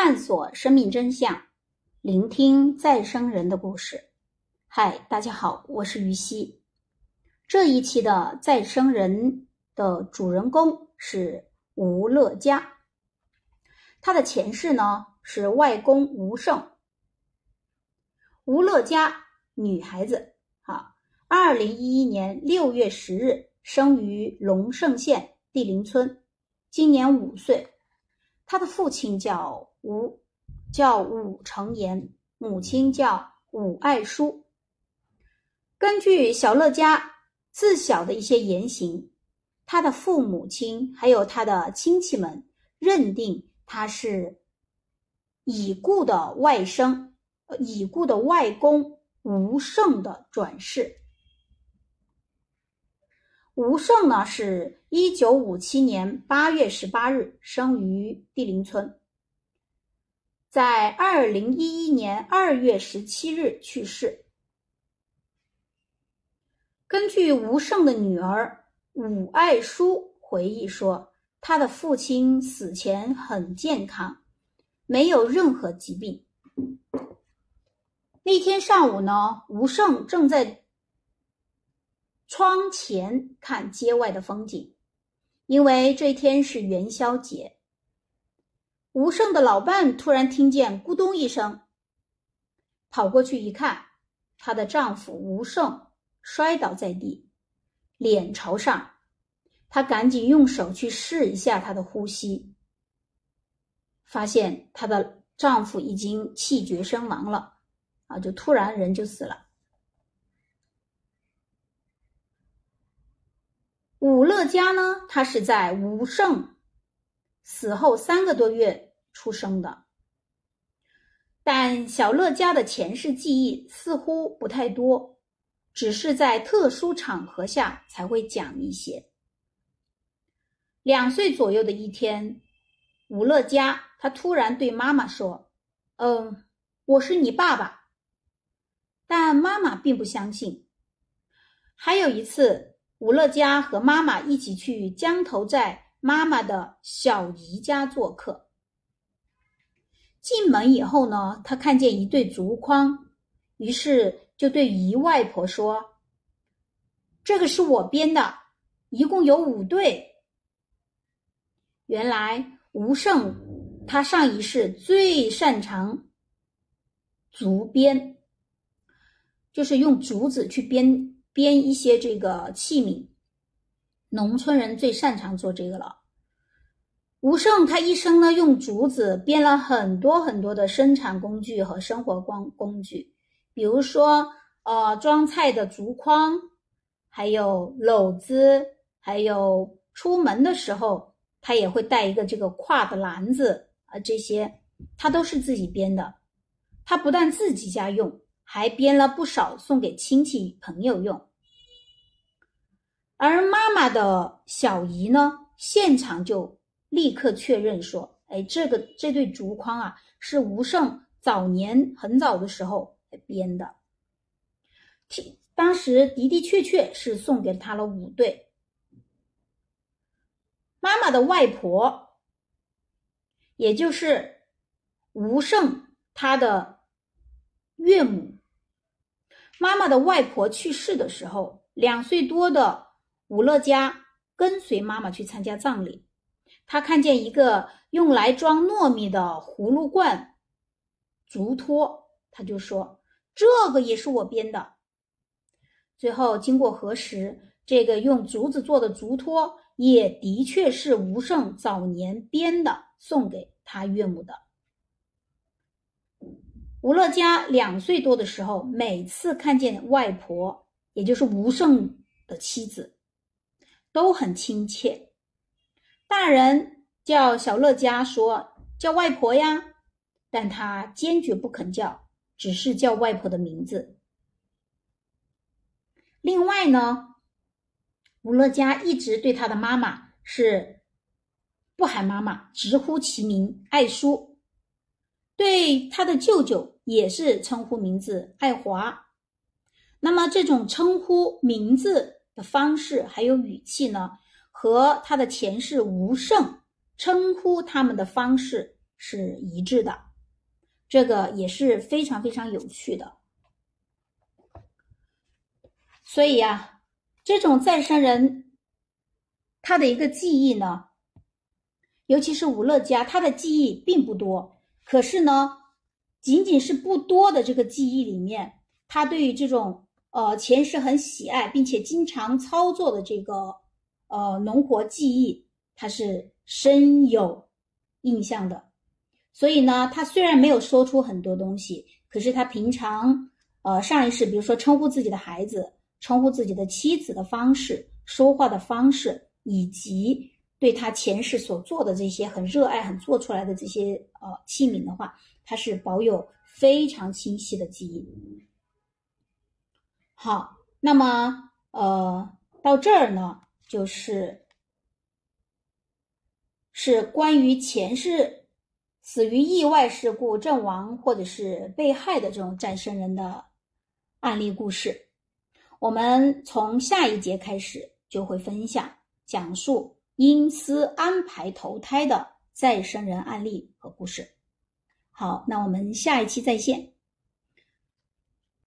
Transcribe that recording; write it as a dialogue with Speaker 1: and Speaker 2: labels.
Speaker 1: 探索生命真相，聆听再生人的故事。嗨，大家好，我是于西。这一期的再生人的主人公是吴乐嘉，他的前世呢是外公吴胜。吴乐嘉，女孩子，啊，二零一一年六月十日生于龙胜县地灵村，今年五岁。他的父亲叫吴，叫武成言，母亲叫武爱书。根据小乐家自小的一些言行，他的父母亲还有他的亲戚们认定他是已故的外甥，已故的外公吴胜的转世。吴胜呢，是一九五七年八月十八日生于地灵村，在二零一一年二月十七日去世。根据吴胜的女儿武爱书回忆说，他的父亲死前很健康，没有任何疾病。那天上午呢，吴胜正在。窗前看街外的风景，因为这天是元宵节。吴胜的老伴突然听见咕咚一声，跑过去一看，她的丈夫吴胜摔倒在地，脸朝上。她赶紧用手去试一下他的呼吸，发现她的丈夫已经气绝身亡了，啊，就突然人就死了。乐嘉呢，他是在吴胜死后三个多月出生的，但小乐嘉的前世记忆似乎不太多，只是在特殊场合下才会讲一些。两岁左右的一天，武乐嘉他突然对妈妈说：“嗯，我是你爸爸。”但妈妈并不相信。还有一次。吴乐家和妈妈一起去江头寨妈妈的小姨家做客。进门以后呢，他看见一对竹筐，于是就对姨外婆说：“这个是我编的，一共有五对。”原来吴胜他上一世最擅长竹编，就是用竹子去编。编一些这个器皿，农村人最擅长做这个了。吴胜他一生呢，用竹子编了很多很多的生产工具和生活工工具，比如说呃装菜的竹筐，还有篓子，还有出门的时候他也会带一个这个挎的篮子啊，这些他都是自己编的。他不但自己家用，还编了不少送给亲戚朋友用。而妈妈的小姨呢，现场就立刻确认说：“哎，这个这对竹筐啊，是吴胜早年很早的时候编的。当时的的确确是送给他了五对。”妈妈的外婆，也就是吴胜他的岳母，妈妈的外婆去世的时候，两岁多的。武乐家跟随妈妈去参加葬礼，他看见一个用来装糯米的葫芦罐竹托，他就说：“这个也是我编的。”最后经过核实，这个用竹子做的竹托也的确是吴胜早年编的，送给他岳母的。吴乐家两岁多的时候，每次看见外婆，也就是吴胜的妻子。都很亲切，大人叫小乐家说叫外婆呀，但他坚决不肯叫，只是叫外婆的名字。另外呢，吴乐家一直对他的妈妈是不喊妈妈，直呼其名爱叔，对他的舅舅也是称呼名字爱华。那么这种称呼名字。的方式还有语气呢，和他的前世吴胜称呼他们的方式是一致的，这个也是非常非常有趣的。所以呀，这种再生人他的一个记忆呢，尤其是吴乐家，他的记忆并不多，可是呢，仅仅是不多的这个记忆里面，他对于这种呃前世很喜爱并且经常操作的这个呃农活技艺，他是深有印象的。所以呢，他虽然没有说出很多东西，可是他平常呃上一世，比如说称呼自己的孩子。称呼自己的妻子的方式、说话的方式，以及对他前世所做的这些很热爱、很做出来的这些呃器皿的话，他是保有非常清晰的记忆。好，那么呃到这儿呢，就是是关于前世死于意外事故阵亡或者是被害的这种再生人的案例故事。我们从下一节开始就会分享讲述因私安排投胎的再生人案例和故事。好，那我们下一期再见。